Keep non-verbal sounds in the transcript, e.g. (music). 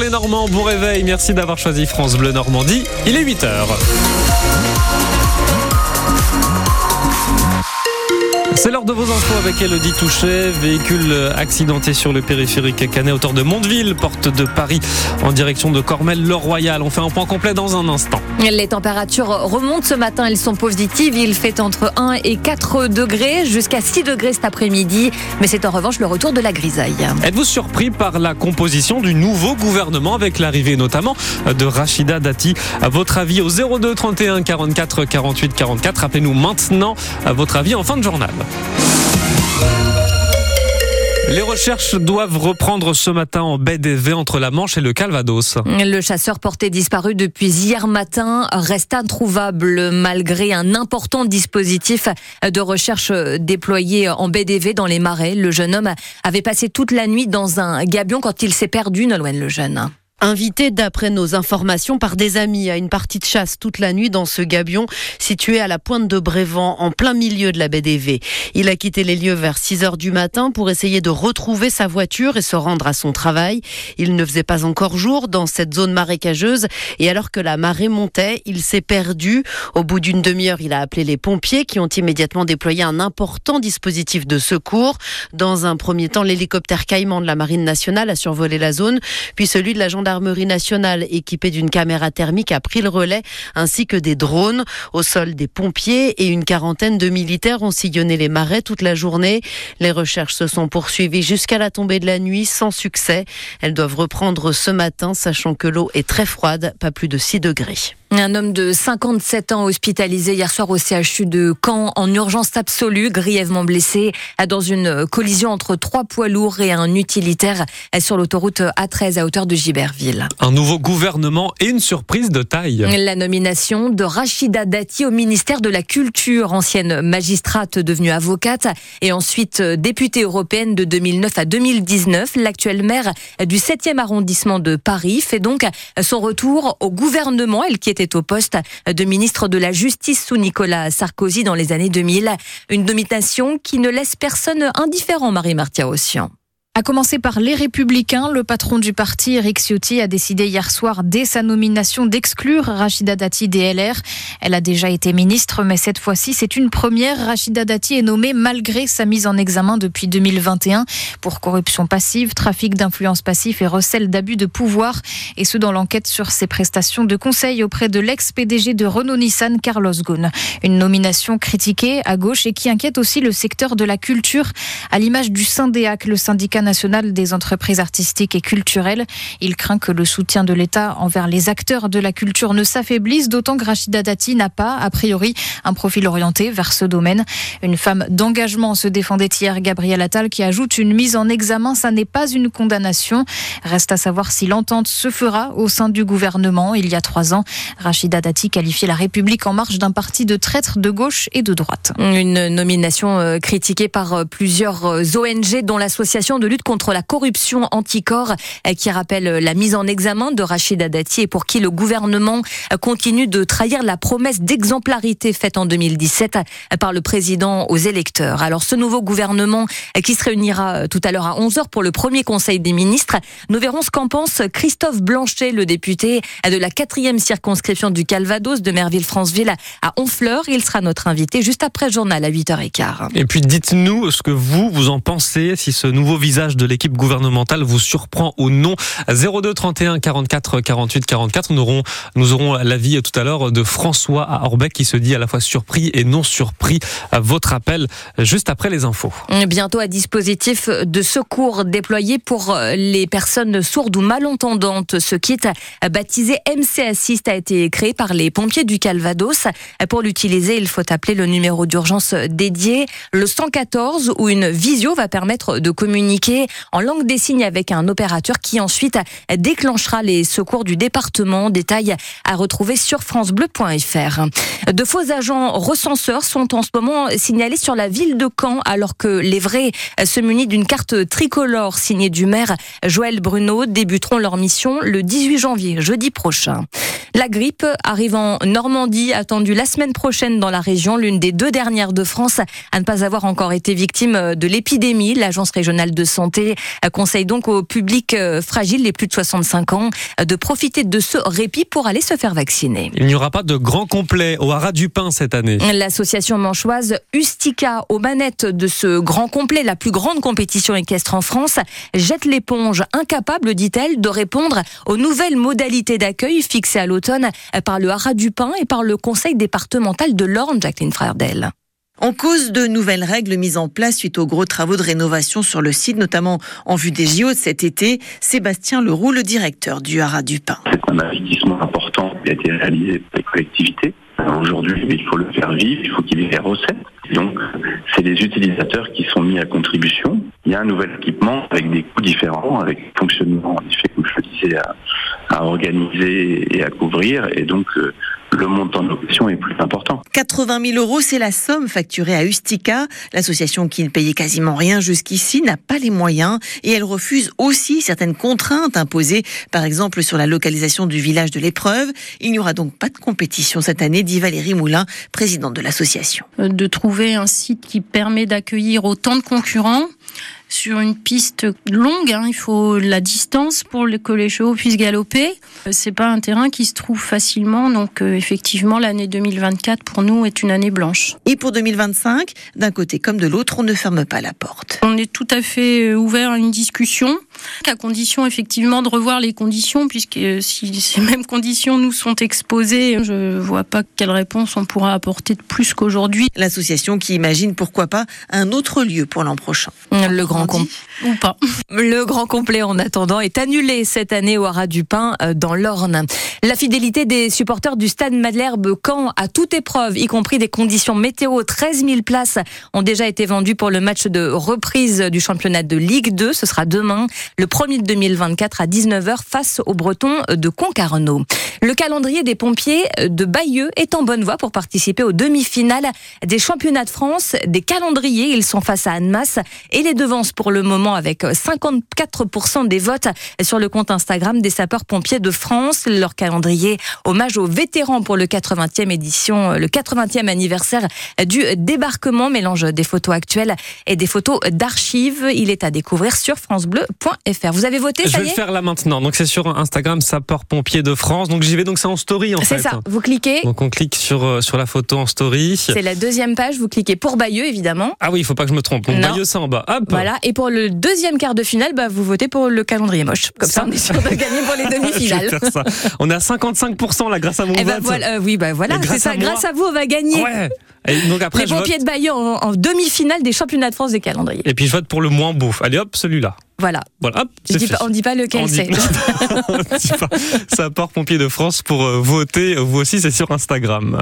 les Normands, bon réveil, merci d'avoir choisi France Bleu Normandie. Il est 8h. C'est l'heure de vos infos avec Elodie Touchet. Véhicule accidenté sur le périphérique Canet, hauteur de Mondeville, porte de Paris, en direction de Cormel-le-Royal. On fait un point complet dans un instant. Les températures remontent ce matin, elles sont positives. Il fait entre 1 et 4 degrés, jusqu'à 6 degrés cet après-midi. Mais c'est en revanche le retour de la grisaille. Êtes-vous surpris par la composition du nouveau gouvernement avec l'arrivée notamment de Rachida Dati? À votre avis au 02 31 44 48 44. Rappelez-nous maintenant à votre avis en fin de journal. Les recherches doivent reprendre ce matin en baie des entre la Manche et le Calvados. Le chasseur porté disparu depuis hier matin reste introuvable malgré un important dispositif de recherche déployé en baie des dans les marais. Le jeune homme avait passé toute la nuit dans un gabion quand il s'est perdu, Nolwenn le jeune. Invité d'après nos informations par des amis à une partie de chasse toute la nuit dans ce gabion situé à la pointe de Brévent en plein milieu de la d'Évé. Il a quitté les lieux vers 6 heures du matin pour essayer de retrouver sa voiture et se rendre à son travail. Il ne faisait pas encore jour dans cette zone marécageuse et alors que la marée montait, il s'est perdu. Au bout d'une demi-heure, il a appelé les pompiers qui ont immédiatement déployé un important dispositif de secours. Dans un premier temps, l'hélicoptère Caïman de la Marine nationale a survolé la zone, puis celui de la gendarmerie gendarmerie nationale équipée d'une caméra thermique a pris le relais, ainsi que des drones. Au sol, des pompiers et une quarantaine de militaires ont sillonné les marais toute la journée. Les recherches se sont poursuivies jusqu'à la tombée de la nuit sans succès. Elles doivent reprendre ce matin, sachant que l'eau est très froide, pas plus de 6 degrés. Un homme de 57 ans hospitalisé hier soir au CHU de Caen en urgence absolue, grièvement blessé dans une collision entre trois poids lourds et un utilitaire sur l'autoroute A13 à hauteur de Giberville. Un nouveau gouvernement et une surprise de taille. La nomination de Rachida Dati au ministère de la Culture, ancienne magistrate devenue avocate et ensuite députée européenne de 2009 à 2019. L'actuelle maire du 7e arrondissement de Paris fait donc son retour au gouvernement, elle qui était au poste de ministre de la Justice sous Nicolas Sarkozy dans les années 2000. Une nomination qui ne laisse personne indifférent, Marie-Martia Ossian. A commencer par les Républicains, le patron du parti, Eric Ciotti, a décidé hier soir, dès sa nomination, d'exclure Rachida Dati des LR. Elle a déjà été ministre, mais cette fois-ci, c'est une première. Rachida Dati est nommée malgré sa mise en examen depuis 2021 pour corruption passive, trafic d'influence passif et recel d'abus de pouvoir. Et ce, dans l'enquête sur ses prestations de conseil auprès de l'ex-PDG de Renault-Nissan, Carlos Ghosn. Une nomination critiquée à gauche et qui inquiète aussi le secteur de la culture, à l'image du Syndéac, le syndicat des entreprises artistiques et culturelles. Il craint que le soutien de l'État envers les acteurs de la culture ne s'affaiblisse, d'autant que Rachida Dati n'a pas, a priori, un profil orienté vers ce domaine. Une femme d'engagement se défendait hier Gabriel Attal qui ajoute une mise en examen, ça n'est pas une condamnation. Reste à savoir si l'entente se fera au sein du gouvernement. Il y a trois ans, Rachida Dati qualifiait la République en marche d'un parti de traître de gauche et de droite. Une nomination euh, critiquée par euh, plusieurs euh, ONG dont l'association de lutte contre la corruption anticorps euh, qui rappelle la mise en examen de Rachida Dati et pour qui le gouvernement euh, continue de trahir la promesse d'exemplarité faite en 2017 euh, par le président aux électeurs. Alors ce nouveau gouvernement qui se réunira tout à l'heure à 11h pour le premier conseil des ministres, nous verrons ce qu'en pense Christophe Blanchet, le député de la quatrième circonscription du Calvados de Merville-Franceville à Honfleur. Il sera notre invité juste après journal à 8h15. Et puis dites-nous ce que vous, vous en pensez, si ce nouveau visage de l'équipe gouvernementale vous surprend ou non? 02 31 44 48 44. Nous aurons, nous aurons l'avis tout à l'heure de François à Orbec qui se dit à la fois surpris et non surpris à votre appel juste après les infos. Bientôt un dispositif de secours déployé pour les personnes sourdes ou malentendantes. Ce kit baptisé MC Assist a été créé par les pompiers du Calvados. Pour l'utiliser, il faut appeler le numéro d'urgence dédié, le 114, où une visio va permettre de communiquer en langue des signes avec un opérateur qui ensuite déclenchera les secours du département. Détails à retrouver sur francebleu.fr. De faux agents recenseurs sont en ce moment signalés sur la ville de Caen alors que les vrais se munissent d'une carte tricolore signée du maire Joël Bruno débuteront leur mission le 18 janvier, jeudi prochain. La grippe arrive en Normandie, attendue la semaine prochaine dans la région, l'une des deux dernières de France à ne pas avoir encore été victime de l'épidémie. L'Agence régionale de santé conseille donc au public fragile, les plus de 65 ans, de profiter de ce répit pour aller se faire vacciner. Il n'y aura pas de grand complet au Haras du Pin cette année. L'association manchoise Ustica, aux manettes de ce grand complet, la plus grande compétition équestre en France, jette l'éponge, incapable, dit-elle, de répondre aux nouvelles modalités d'accueil fixées à l'automne par le Haras du Pin et par le Conseil départemental de l'Orne, Jacqueline Frerdel. En cause de nouvelles règles mises en place suite aux gros travaux de rénovation sur le site, notamment en vue des JO de cet été, Sébastien Leroux, le directeur du Haras du Pin. C'est un investissement important qui a été réalisé par les collectivités. Aujourd'hui, il faut le faire vivre, il faut qu'il y ait des recettes. Donc, c'est les utilisateurs qui sont mis à contribution. Il y a un nouvel équipement avec des coûts différents, avec fonctionnement, en effet, comme je le disais, à, à organiser et à couvrir. Et donc, euh, le montant de location est plus important. 80 000 euros, c'est la somme facturée à Ustica. L'association qui ne payait quasiment rien jusqu'ici n'a pas les moyens et elle refuse aussi certaines contraintes imposées, par exemple sur la localisation du village de l'épreuve. Il n'y aura donc pas de compétition cette année, dit Valérie Moulin, présidente de l'association. De trouver un site qui permet d'accueillir autant de concurrents sur une piste longue. Hein, il faut la distance pour que les chevaux puissent galoper. C'est pas un terrain qui se trouve facilement, donc euh, effectivement l'année 2024 pour nous est une année blanche. Et pour 2025, d'un côté comme de l'autre, on ne ferme pas la porte. On est tout à fait euh, ouvert à une discussion, à condition effectivement de revoir les conditions, puisque euh, si (laughs) ces mêmes conditions nous sont exposées, je vois pas quelle réponse on pourra apporter de plus qu'aujourd'hui. L'association qui imagine pourquoi pas un autre lieu pour l'an prochain. Le grand ou pas. Le grand complet en attendant est annulé cette année au Haras du Pin dans l'Orne. La fidélité des supporters du stade Madlerbe Caen à toute épreuve, y compris des conditions météo, 13 000 places ont déjà été vendues pour le match de reprise du championnat de Ligue 2. Ce sera demain, le 1er de 2024 à 19h face aux Bretons de Concarneau. Le calendrier des pompiers de Bayeux est en bonne voie pour participer aux demi-finales des championnats de France des calendriers. Ils sont face à Annemasse et les pour le moment avec 54% des votes sur le compte Instagram des sapeurs-pompiers de France. Leur calendrier hommage aux vétérans pour le 80e édition, le 80e anniversaire du débarquement, mélange des photos actuelles et des photos d'archives. Il est à découvrir sur francebleu.fr. Vous avez voté, ça Je vais le faire là maintenant. Donc c'est sur Instagram sapeurs-pompiers de France. Donc j'y vais, donc c'est en story en fait. C'est ça, vous cliquez. Donc on clique sur, euh, sur la photo en story. C'est la deuxième page, vous cliquez pour Bayeux évidemment. Ah oui, il faut pas que je me trompe. Donc Bayeux c'est en bas. Hop. Voilà, et pour le deuxième quart de finale, bah, vous votez pour le calendrier moche. Comme ça, on est sûr de gagner pour les (laughs) demi-finales. on est à 55% là grâce à mon eh ben vote. Euh, oui, bah voilà, c'est ça. grâce à vous, on va gagner. Ouais. Et donc après, les pompiers de Bayeux en, demi-finale des championnats de France des calendriers. Et puis je vote pour le moins beau. Allez hop, celui-là. Voilà. Voilà. on ne dit pas lequel c'est. (laughs) Ça part pompier de France pour euh, voter. Vous aussi, c'est sur Instagram.